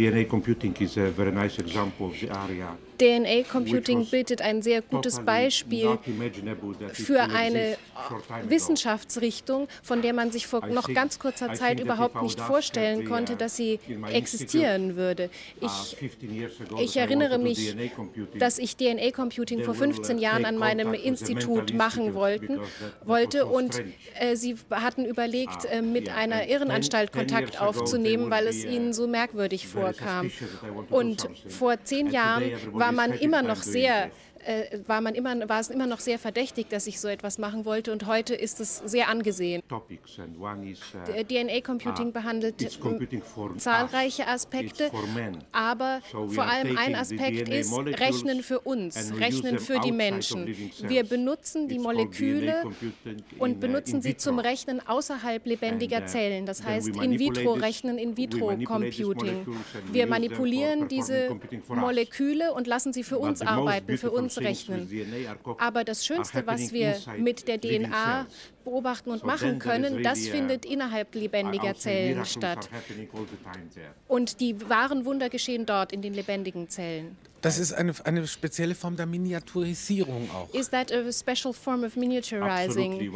DNA computing is a very nice example of the area DNA Computing bildet ein sehr gutes Beispiel für eine Wissenschaftsrichtung, von der man sich vor noch ganz kurzer Zeit überhaupt nicht vorstellen konnte, dass sie existieren würde. Ich, ich erinnere mich, dass ich DNA Computing vor 15 Jahren an meinem Institut machen wollten, wollte und äh, sie hatten überlegt, äh, mit einer Irrenanstalt Kontakt aufzunehmen, weil es ihnen so merkwürdig vorkam. Und vor zehn Jahren war war man immer noch sehr äh, war, man immer, war es immer noch sehr verdächtig, dass ich so etwas machen wollte. Und heute ist es sehr angesehen. Uh, DNA-Computing uh, behandelt zahlreiche Aspekte, aber vor allem ein Aspekt ist Rechnen für uns, Rechnen für die Menschen. Wir benutzen die Moleküle und benutzen sie zum Rechnen außerhalb lebendiger uh, Zellen, das heißt In-vitro-Rechnen, In-vitro-Computing. Wir manipulieren diese Moleküle und lassen sie für uns arbeiten, für uns rechnen. Aber das Schönste, was wir mit der DNA beobachten und machen können, das findet innerhalb lebendiger Zellen statt. Und die wahren Wunder geschehen dort in den lebendigen Zellen. Das ist eine, eine spezielle Form der Miniaturisierung auch. Is that a special form of miniaturizing?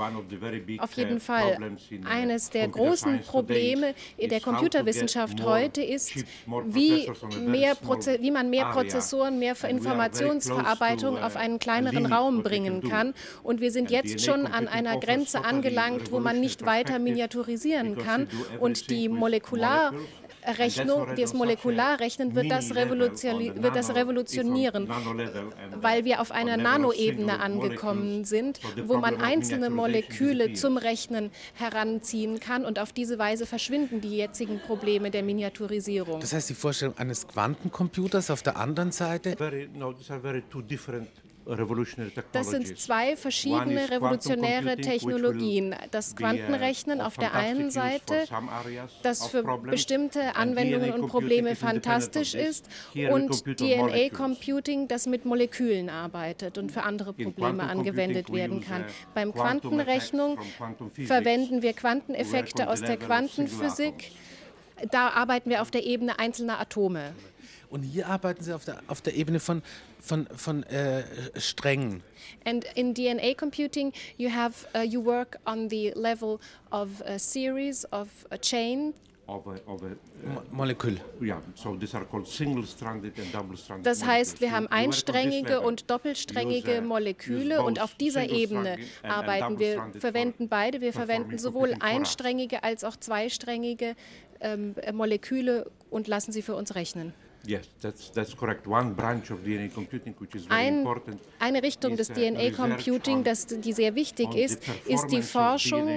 Auf jeden Fall. Uh, Eines der großen Probleme in der Computerwissenschaft heute ist, wie, mehr wie man mehr Prozessoren, mehr Informationsverarbeitung auf einen kleineren Raum bringen kann. Und wir sind jetzt schon an einer Grenze angelangt, wo man nicht weiter miniaturisieren kann. Und die Molekular Rechnung, das Molekularrechnen wird das, wird das revolutionieren, weil wir auf einer Nanoebene angekommen sind, wo man einzelne Moleküle zum Rechnen heranziehen kann und auf diese Weise verschwinden die jetzigen Probleme der Miniaturisierung. Das heißt, die Vorstellung eines Quantencomputers auf der anderen Seite? Das sind zwei verschiedene revolutionäre Technologien. Das uh, Quantenrechnen auf der einen Seite, das für bestimmte Anwendungen und Probleme fantastisch ist, und DNA-Computing, das mit Molekülen arbeitet und für andere Probleme angewendet werden kann. Uh, Beim Quantenrechnung verwenden wir Quanteneffekte aus der Quantenphysik. Da arbeiten wir auf der Ebene einzelner Atome. Und hier arbeiten Sie auf der, auf der Ebene von, von, von äh, Strängen. And in DNA computing, you have uh, you work on the level of a series of a chain. Of a, of a, uh, Molekül. Yeah, so these are called single-stranded and double-stranded. Das heißt, wir haben einsträngige und doppelsträngige Moleküle und auf dieser Ebene arbeiten wir. Verwenden beide. Wir verwenden sowohl einsträngige als auch zweisträngige ähm, Moleküle und lassen sie für uns rechnen. Yes, that's, that's correct. One branch of DNA computing, which is very Ein, important, eine Richtung des DNA Computing, das, die sehr wichtig ist, ist die Forschung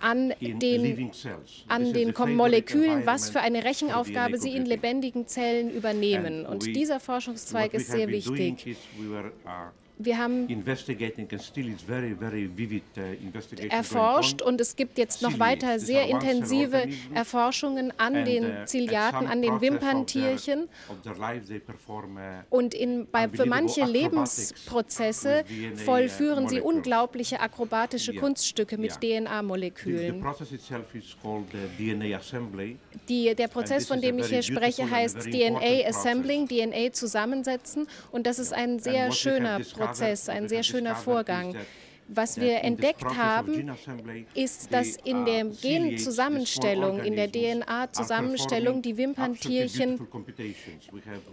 an den, an den Molekülen, was für eine Rechenaufgabe sie in lebendigen Zellen übernehmen. Und dieser Forschungszweig ist sehr wichtig. Wir haben uh, erforscht und es gibt jetzt noch weiter sehr intensive Erforschungen an den uh, Ziliaten, an den Wimperntierchen. Uh, und in, bei, für manche Lebensprozesse vollführen sie unglaubliche akrobatische Kunststücke mit DNA-Molekülen. Die, der Prozess, von dem ich hier spreche, heißt DNA Assembling, DNA zusammensetzen. Und das ist ein sehr schöner Prozess. Prozess, ein sehr schöner Vorgang. Was wir entdeckt haben, ist, dass in der Genzusammenstellung, in der DNA-Zusammenstellung die Wimperntierchen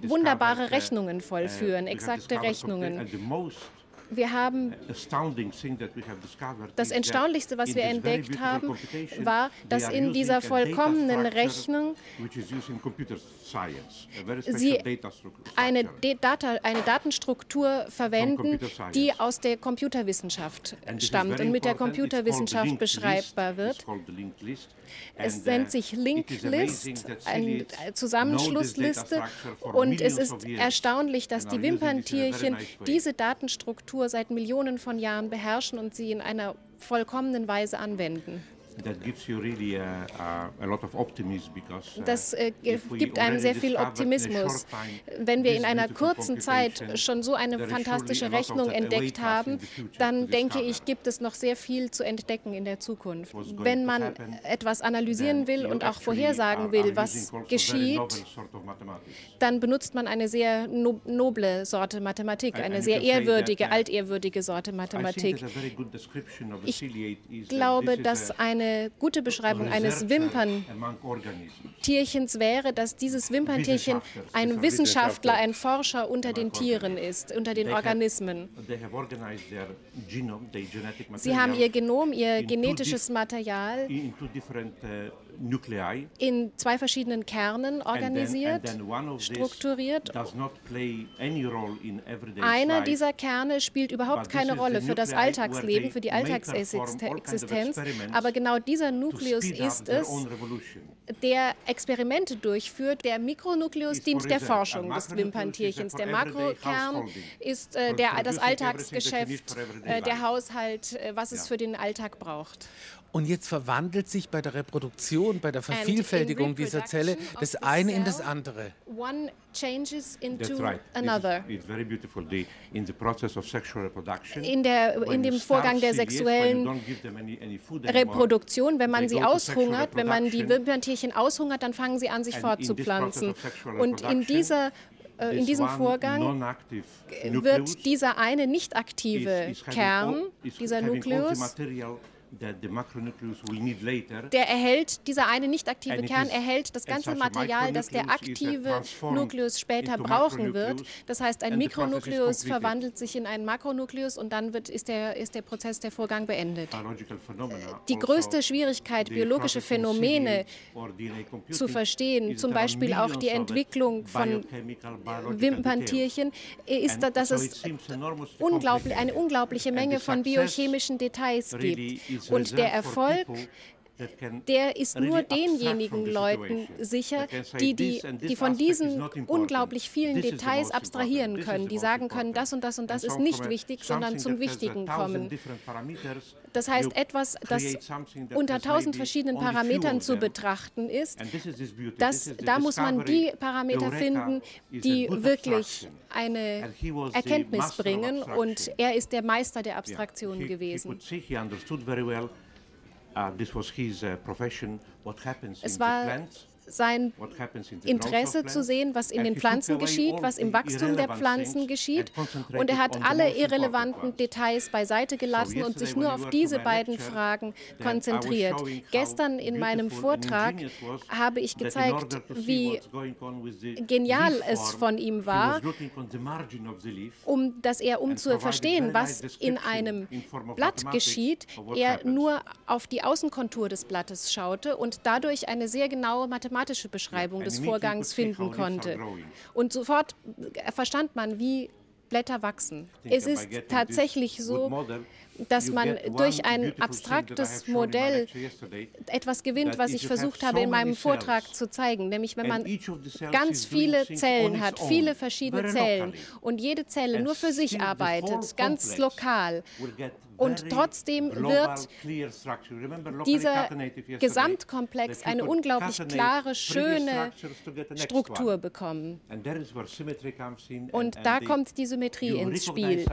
wunderbare Rechnungen vollführen, exakte Rechnungen wir haben das Erstaunlichste, was wir entdeckt haben, war, dass in dieser vollkommenen Rechnung sie eine, Data, eine Datenstruktur verwenden, die aus der Computerwissenschaft stammt und mit der Computerwissenschaft beschreibbar wird. Es nennt uh, sich Linked List, eine Zusammenschlussliste, und es ist erstaunlich, dass die Wimperntierchen diese Datenstruktur seit Millionen von Jahren beherrschen und sie in einer vollkommenen Weise anwenden. Das äh, gibt einem sehr viel Optimismus. Wenn wir in einer kurzen Zeit schon so eine fantastische Rechnung entdeckt haben, dann denke ich, gibt es noch sehr viel zu entdecken in der Zukunft. Wenn man etwas analysieren will und auch vorhersagen will, was geschieht, dann benutzt man eine sehr noble Sorte Mathematik, eine sehr ehrwürdige, altehrwürdige Sorte Mathematik. Ich glaube, dass eine gute Beschreibung eines Wimperntierchens wäre, dass dieses Wimperntierchen ein Wissenschaftler, ein Forscher unter den Tieren ist, unter den Organismen. Sie haben ihr Genom, ihr genetisches Material in zwei verschiedenen Kernen organisiert, strukturiert. Einer dieser Kerne spielt überhaupt keine Rolle für das Alltagsleben, für die Alltagsexistenz, aber genau dieser Nukleus ist es, der Experimente durchführt. Der Mikronukleus dient der Forschung des Wimperntierchens. Der Makrokern ist äh, der, das Alltagsgeschäft, äh, der Haushalt, äh, was es für den Alltag braucht. Und jetzt verwandelt sich bei der Reproduktion, bei der Vervielfältigung dieser Zelle das eine in das andere. One changes into right. another. It's, very beautiful. The, in the process of sexual reproduction, in, der, in dem Vorgang der sexuellen Reproduktion, wenn man sie aushungert, wenn man die Wimperntierchen aushungert, dann fangen sie an, sich fortzupflanzen. Und in dieser äh, in diesem Vorgang wird dieser eine nicht aktive Kern, dieser Nukleus, der erhält, dieser eine nicht aktive Kern erhält das ganze Material, das der aktive Nukleus später brauchen wird. Das heißt, ein Mikronukleus verwandelt sich in einen Makronukleus und dann wird, ist, der, ist der Prozess, der Vorgang beendet. Die größte Schwierigkeit, biologische Phänomene zu verstehen, zum Beispiel auch die Entwicklung von Wimperntierchen, ist, dass es unglaublich, eine unglaubliche Menge von biochemischen Details gibt. Und der Erfolg der ist nur denjenigen Leuten sicher, die, die, die von diesen unglaublich vielen Details abstrahieren können, die sagen können, das und das und das ist nicht wichtig, sondern zum Wichtigen kommen. Das heißt, etwas, das unter tausend verschiedenen Parametern zu betrachten ist, das, da muss man die Parameter finden, die wirklich eine Erkenntnis bringen. Und er ist der Meister der Abstraktion gewesen. Uh, this was his uh, profession. What happens es war sein Interesse zu sehen, was in den Pflanzen geschieht, was im Wachstum der Pflanzen geschieht. Und er hat alle irrelevanten Details beiseite gelassen und sich nur auf diese beiden Fragen konzentriert. Gestern in meinem Vortrag habe ich gezeigt, wie genial es von ihm war, um, dass er, um zu verstehen, was in einem Blatt geschieht, er nur auf die Außenkontur des Blattes schaute und dadurch eine sehr genaue mathematische mathematische Beschreibung des Vorgangs finden konnte. Und sofort verstand man, wie Blätter wachsen. Es ist tatsächlich so, dass man durch ein abstraktes Modell etwas gewinnt, was ich versucht habe in meinem Vortrag zu zeigen, nämlich wenn man ganz viele Zellen hat, viele verschiedene Zellen. Und jede Zelle nur für sich arbeitet, ganz lokal, und trotzdem wird dieser Gesamtkomplex eine unglaublich klare, schöne Struktur bekommen. Und da kommt die Symmetrie ins Spiel.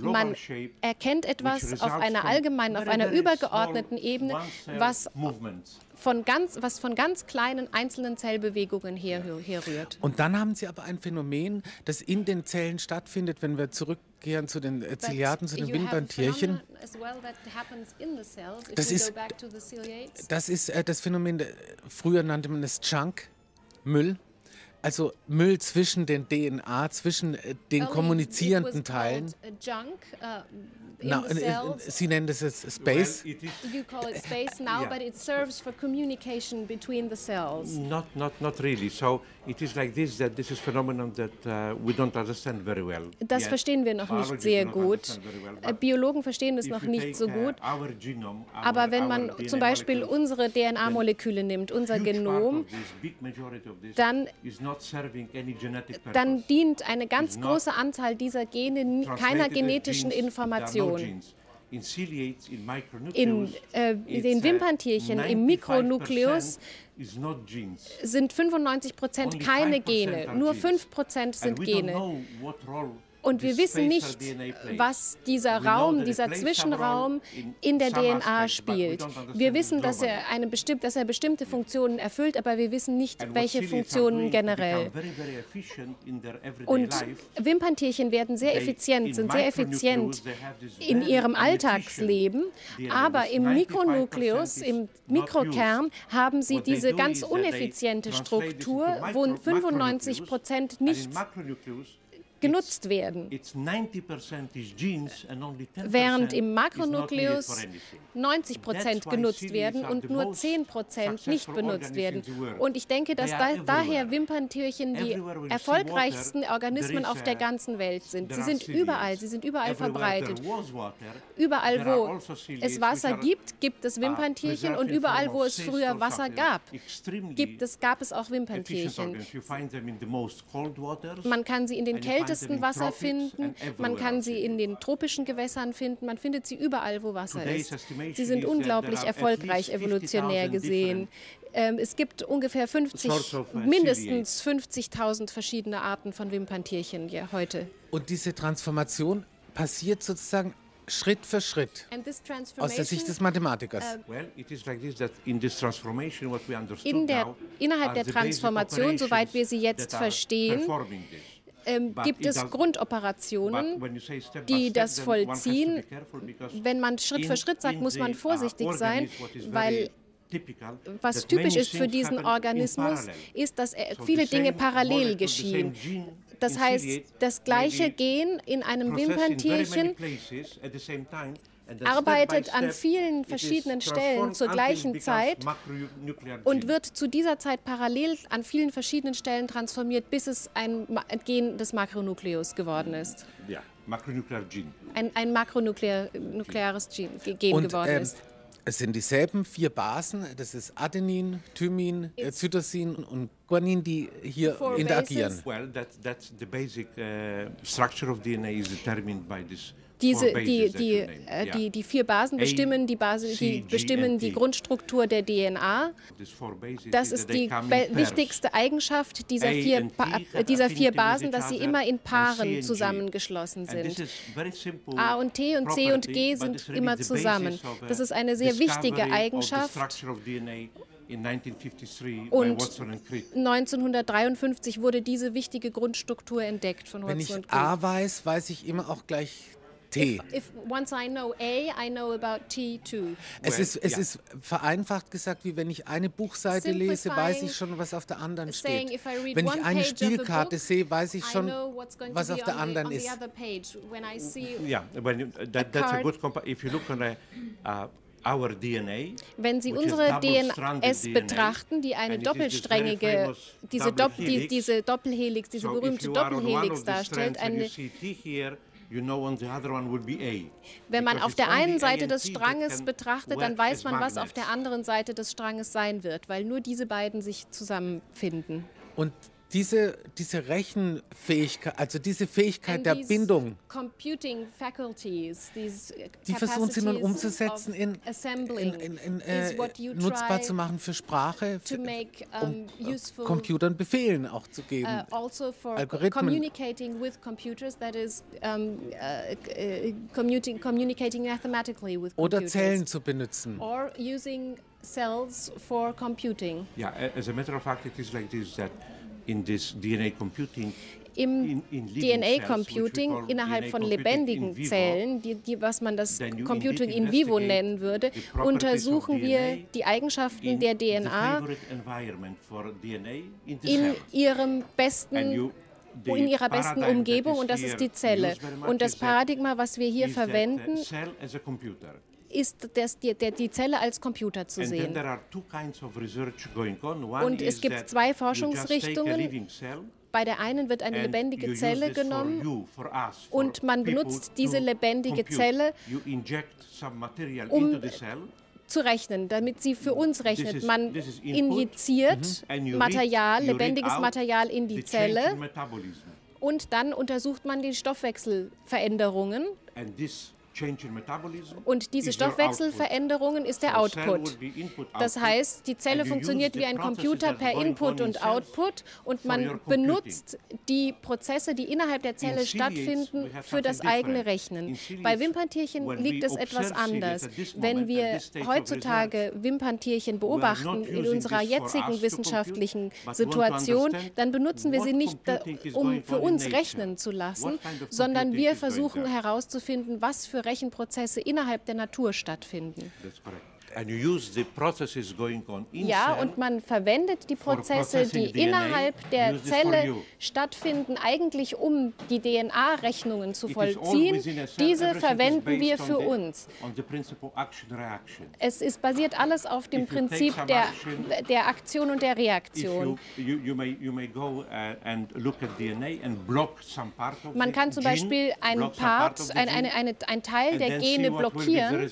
Man erkennt etwas auf einer allgemeinen, auf einer übergeordneten Ebene, was von ganz, was von ganz kleinen einzelnen Zellbewegungen her, herrührt. Und dann haben Sie aber ein Phänomen, das in den Zellen stattfindet, wenn wir zurückkehren zu den äh, Ziliaten, zu den Wimperntierchen. das ist, das ist äh, das Phänomen, früher nannte man es Junk, Müll. Also Müll zwischen den DNA, zwischen äh, den kommunizierenden Teilen. Junk, uh, no, Sie nennen das jetzt Space. Well, you call it space now, yeah. but it serves for communication between the cells. Not, not, not really. So it is like this that this is phenomenon that uh, we don't understand very well. Das yet. verstehen wir noch nicht sehr gut. Well, Biologen verstehen es noch nicht so uh, gut. Genome, our, Aber wenn man zum Beispiel unsere DNA-Moleküle nimmt, unser Genom, dann, dann dient eine ganz große Anzahl dieser Gene keiner genetischen Information. in äh, den Wimperntierchen im Mikronukleus sind 95 Prozent keine Gene, nur 5 Prozent sind Gene. Und wir wissen nicht, was dieser Raum, dieser Zwischenraum in der DNA spielt. Wir wissen, dass er, eine bestimmt, dass er bestimmte Funktionen erfüllt, aber wir wissen nicht, welche Funktionen generell. Und Wimperntierchen werden sehr effizient, sind sehr effizient in ihrem Alltagsleben, aber im Mikronukleus, im Mikrokern, haben sie diese ganz uneffiziente Struktur, wo 95 Prozent nicht genutzt werden. Während im Makronukleus 90 Prozent genutzt werden und nur 10 Prozent nicht benutzt werden. Und ich denke, dass da, daher Wimperntierchen die erfolgreichsten Organismen auf der ganzen Welt sind. Sie sind überall, sie sind überall verbreitet. Überall, wo also es Wasser gibt, gibt es Wimperntierchen und überall, wo es früher Wasser gab, gibt es, gab es auch Wimperntierchen. Man kann sie in den kältesten kältesten Wasser finden, man kann sie in den tropischen Gewässern finden, man findet sie überall, wo Wasser ist. Sie sind unglaublich erfolgreich evolutionär gesehen. Ähm, es gibt ungefähr 50, uh, mindestens 50.000 verschiedene Arten von Wimperntierchen ja, heute. Und diese Transformation passiert sozusagen Schritt für Schritt aus der Sicht des Mathematikers. In der, innerhalb der Transformation, soweit wir sie jetzt verstehen, ähm, gibt es Grundoperationen, die das vollziehen. Wenn man Schritt für Schritt sagt, muss man uh, vorsichtig sein, weil was typisch ist für diesen Organismus, ist, dass viele Dinge parallel geschehen. Das heißt, das gleiche Gen in einem Wimperntierchen arbeitet an vielen verschiedenen Stellen zur gleichen Zeit und wird zu dieser Zeit parallel an vielen verschiedenen Stellen transformiert, bis es ein Gen des Makronukleus geworden ist. Ja, makronuklear Gen. Ein, ein makronukleares Gen, Gen und, geworden ähm, ist. Es sind dieselben vier Basen, das ist Adenin, Thymin, It's Zytosin und Guanin, die hier interagieren. Well, that, that's the basic uh, structure of DNA is determined by this diese, die, die, äh, die, die vier Basen bestimmen die, Basis, die bestimmen die Grundstruktur der DNA. Das ist die wichtigste Eigenschaft dieser vier, dieser vier Basen, dass sie immer in Paaren zusammengeschlossen sind. A und T und C und G sind immer zusammen. Das ist eine sehr wichtige Eigenschaft. Und 1953 wurde diese wichtige Grundstruktur entdeckt von Watson Wenn ich A weiß, weiß ich immer auch gleich T. If, if once I know A, I know about T too. Es, ist, es yeah. ist vereinfacht gesagt, wie wenn ich eine Buchseite lese, weiß ich schon, was auf der anderen steht. Wenn ich eine Spielkarte sehe, weiß ich schon, was auf der anderen ist. Ja, that, that's a good If you look on a, uh, DNA, Wenn Sie unsere DNS betrachten, die eine doppelsträngige, diese, Dopp die, diese Doppelhelix, diese berühmte Doppelhelix darstellt, eine, wenn man auf der einen Seite des Stranges betrachtet, dann weiß man, was auf der anderen Seite des Stranges sein wird, weil nur diese beiden sich zusammenfinden. Und diese, diese Rechenfähigkeit, also diese Fähigkeit der Bindung, die versuchen sie nun umzusetzen, in, in, in, in äh, nutzbar zu machen für Sprache, für, um uh, Computern Befehlen auch zu geben, uh, also Algorithmen. Communicating with computers, that is um, uh, uh communicating, communicating mathematically with computers. Oder Zellen zu benutzen. Or using cells for computing. Yeah, as a matter of fact, it is like this that in this DNA computing im DNA-Computing innerhalb von lebendigen Zellen, die, die, was man das Computing in vivo nennen würde, untersuchen wir die Eigenschaften der DNA in ihrem besten in ihrer besten Umgebung und das ist die Zelle. Und das Paradigma, was wir hier verwenden, ist das, die, der, die Zelle als Computer zu sehen. Und es gibt zwei Forschungsrichtungen. Bei der einen wird eine lebendige Zelle genommen und man benutzt diese lebendige Zelle, um zu rechnen, damit sie für uns rechnet. Man injiziert mhm. Material, lebendiges Material in die Zelle und dann untersucht man die Stoffwechselveränderungen Und diese Stoffwechselveränderungen ist der Output. Das heißt, die Zelle funktioniert wie ein Computer per Input und Output und man benutzt die Prozesse, die innerhalb der Zelle stattfinden, für das eigene Rechnen. Bei Wimperntierchen liegt es etwas anders. Wenn wir heutzutage Wimperntierchen beobachten in unserer jetzigen wissenschaftlichen Situation, dann benutzen wir sie nicht, um für uns rechnen zu lassen, sondern wir versuchen herauszufinden, was für Rechenprozesse innerhalb der Natur stattfinden. Ja, und man verwendet die Prozesse, die innerhalb der Zelle stattfinden, eigentlich um die DNA-Rechnungen zu vollziehen. Diese verwenden wir für uns. Es ist basiert alles auf dem Prinzip der, der Aktion und der Reaktion. Man kann zum Beispiel einen Part, ein, eine, eine, ein Teil der Gene blockieren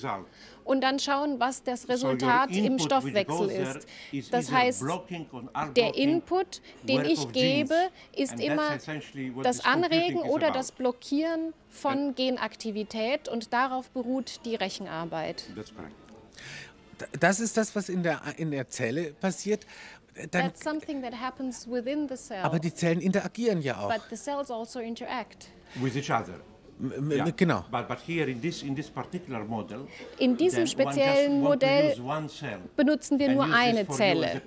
und dann schauen, was das Resultat im Stoffwechsel ist. Das heißt, der Input, den ich gebe, ist immer das Anregen oder das Blockieren von Genaktivität und darauf beruht die Rechenarbeit. Das ist das, was in der, in der Zelle passiert. Dann, That's something that happens within the cell. Aber die Zellen interagieren ja auch. But the cells also interact. With each other. Ja, genau. in diesem speziellen Modell benutzen wir nur eine Zelle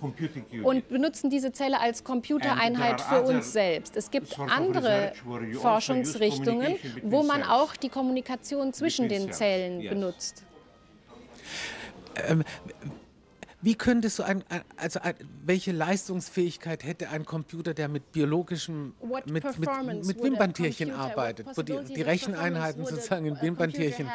und benutzen diese Zelle als Computereinheit für uns selbst. Es gibt andere also Forschungsrichtungen, wo man auch die Kommunikation zwischen den Zellen benutzt. Ähm, wie könnte so ein, also ein, welche Leistungsfähigkeit hätte ein Computer, der mit biologischem, mit, mit, mit Wimperntierchen arbeitet, wo die, die Recheneinheiten sozusagen in Wimperntierchen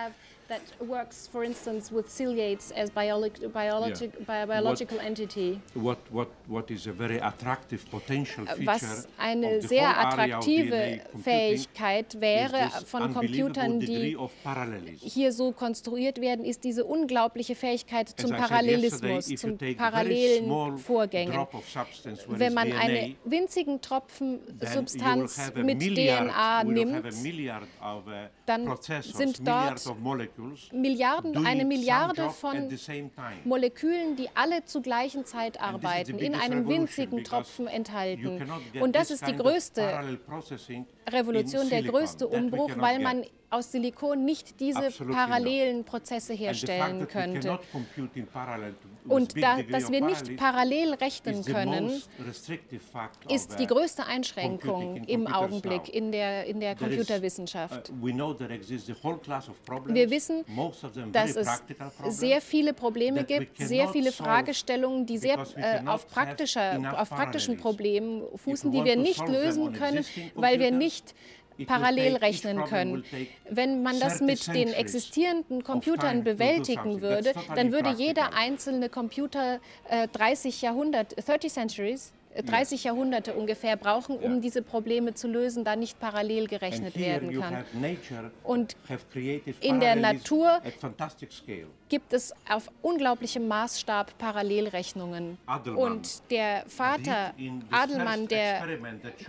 that works, for instance, with ciliates as biologic, biologic, yeah. biological what, entity. What, what, what is a very attractive potential feature Was eine sehr attraktive Fähigkeit wäre von Computern, die hier so konstruiert werden, ist diese unglaubliche Fähigkeit zum Parallelismus, zum parallelen Vorgängen. Wenn man einen winzigen Tropfen Substanz mit DNA nimmt, uh, dann sind dort Milliarden, eine Milliarde von Molekülen, die alle zur gleichen Zeit arbeiten, in einem winzigen Tropfen enthalten. Und das ist die größte Revolution, der größte Umbruch, weil man aus Silikon nicht diese parallelen Prozesse herstellen könnte. Und da, dass wir nicht parallel rechnen können, ist die größte Einschränkung im Augenblick in der, in der Computerwissenschaft. Uh, wir wissen, dass es sehr viele Probleme gibt, sehr viele Fragestellungen, die sehr äh, auf, praktischer, auf praktischen Problemen fußen, die wir nicht lösen können, weil wir nicht parallel rechnen können. Wenn man das mit den existierenden Computern bewältigen würde, dann würde jeder einzelne Computer äh, 30 Jahrhundert, 30 Centuries, 30 Jahrhunderte ungefähr brauchen, um diese Probleme zu lösen, da nicht parallel gerechnet werden kann. Und in der Natur gibt es auf unglaublichem Maßstab Parallelrechnungen. Und der Vater Adelmann der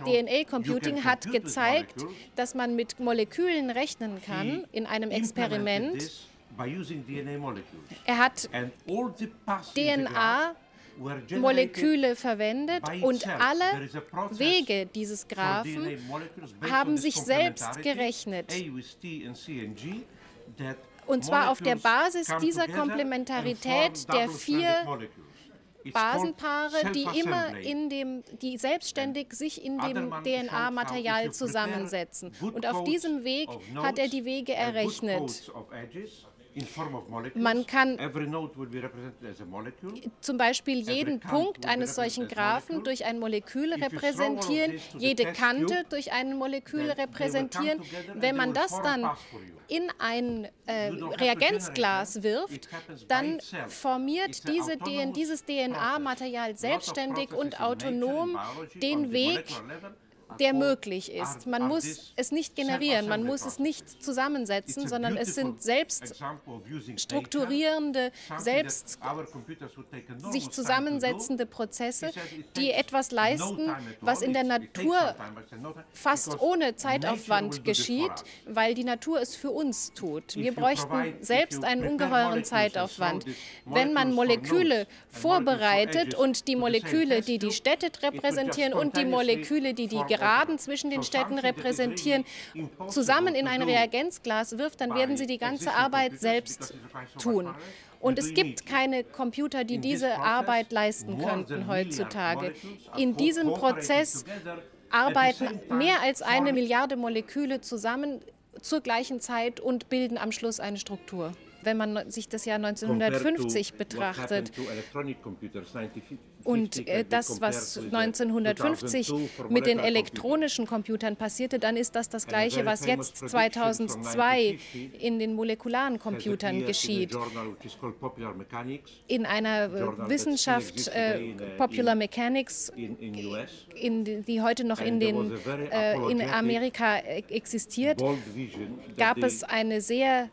DNA-Computing hat gezeigt, dass man mit Molekülen rechnen kann in einem Experiment. Er hat DNA Moleküle verwendet und alle Wege dieses Graphen haben sich selbst gerechnet. Und zwar auf der Basis dieser Komplementarität der vier Basenpaare, die immer in dem, die selbstständig sich in dem DNA-Material zusammensetzen. Und auf diesem Weg hat er die Wege errechnet. Man kann zum Beispiel jeden Punkt eines solchen Graphen durch ein Molekül repräsentieren, jede Kante durch ein Molekül repräsentieren. Wenn man das dann in ein äh, Reagenzglas wirft, dann formiert diese, dieses DNA-Material selbstständig und autonom den Weg der möglich ist. Man muss es nicht generieren, man muss es nicht zusammensetzen, sondern es sind selbst strukturierende, selbst sich zusammensetzende Prozesse, die etwas leisten, was in der Natur fast ohne Zeitaufwand geschieht, weil die Natur es für uns tut. Wir bräuchten selbst einen ungeheuren Zeitaufwand. Wenn man Moleküle vorbereitet und die Moleküle, die die Städte repräsentieren und die Moleküle, die die Geraden zwischen den Städten repräsentieren, zusammen in ein Reagenzglas wirft, dann werden sie die ganze Arbeit selbst tun. Und es gibt keine Computer, die diese Arbeit leisten könnten heutzutage. In diesem Prozess arbeiten mehr als eine Milliarde Moleküle zusammen zur gleichen Zeit und bilden am Schluss eine Struktur wenn man sich das Jahr 1950 betrachtet. Und äh, das, was 1950 mit den elektronischen Computern passierte, dann ist das das Gleiche, was jetzt 2002 in den molekularen Computern geschieht. In einer Wissenschaft, äh, Popular Mechanics, in, die heute noch in, den, äh, in Amerika äh, existiert, gab es eine sehr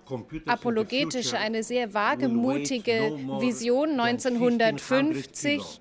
apologetische eine sehr wagemutige Vision 1950,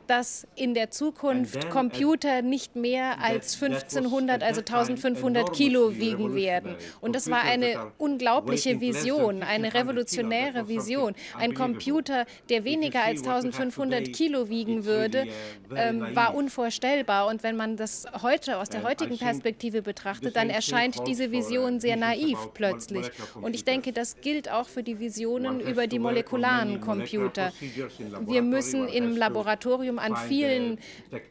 dass in der Zukunft Computer nicht mehr als 1500, also 1500 Kilo wiegen werden. Und das war eine unglaubliche Vision, eine revolutionäre Vision. Ein Computer, der weniger als 1500 Kilo wiegen würde, ähm, war unvorstellbar. Und wenn man das heute aus der heutigen Perspektive betrachtet, dann erscheint diese Vision sehr naiv plötzlich. Und ich denke, das gilt auch für die Visionen über die molekularen Computer. Wir müssen im Laboratorium an vielen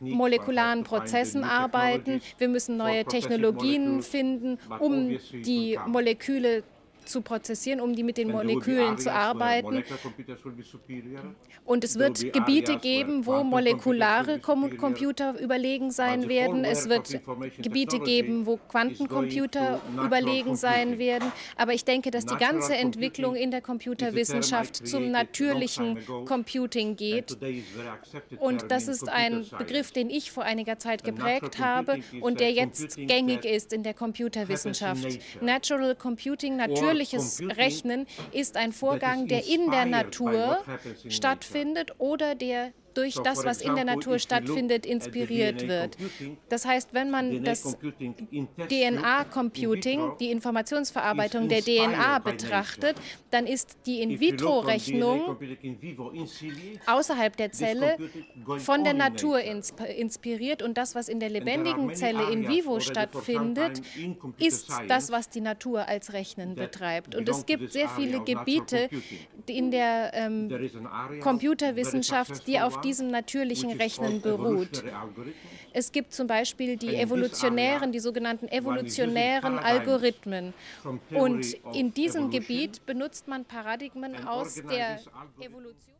molekularen Prozessen arbeiten. Wir müssen neue Technologien finden, um die Moleküle zu prozessieren, um die mit den Molekülen zu arbeiten. Und es wird Gebiete geben, wo molekulare Computer überlegen sein werden. Es wird Gebiete geben, wo Quantencomputer überlegen sein werden. Aber ich denke, dass die ganze Entwicklung in der Computerwissenschaft zum natürlichen Computing geht. Und das ist ein Begriff, den ich vor einiger Zeit geprägt habe und der jetzt gängig ist in der Computerwissenschaft. Natural Computing, natürlich natürliches Rechnen ist ein Vorgang, der in der Natur stattfindet oder der durch das, was in der Natur stattfindet, inspiriert wird. Das heißt, wenn man das DNA-Computing, die Informationsverarbeitung der DNA betrachtet, dann ist die In-vitro-Rechnung außerhalb der Zelle von der Natur inspiriert und das, was in der lebendigen Zelle in vivo stattfindet, ist das, was die Natur als Rechnen betreibt. Und es gibt sehr viele Gebiete in der ähm, Computerwissenschaft, die auf diesem natürlichen Rechnen beruht. Es gibt zum Beispiel die evolutionären, die sogenannten evolutionären Algorithmen. Und in diesem Gebiet benutzt man Paradigmen aus der Evolution.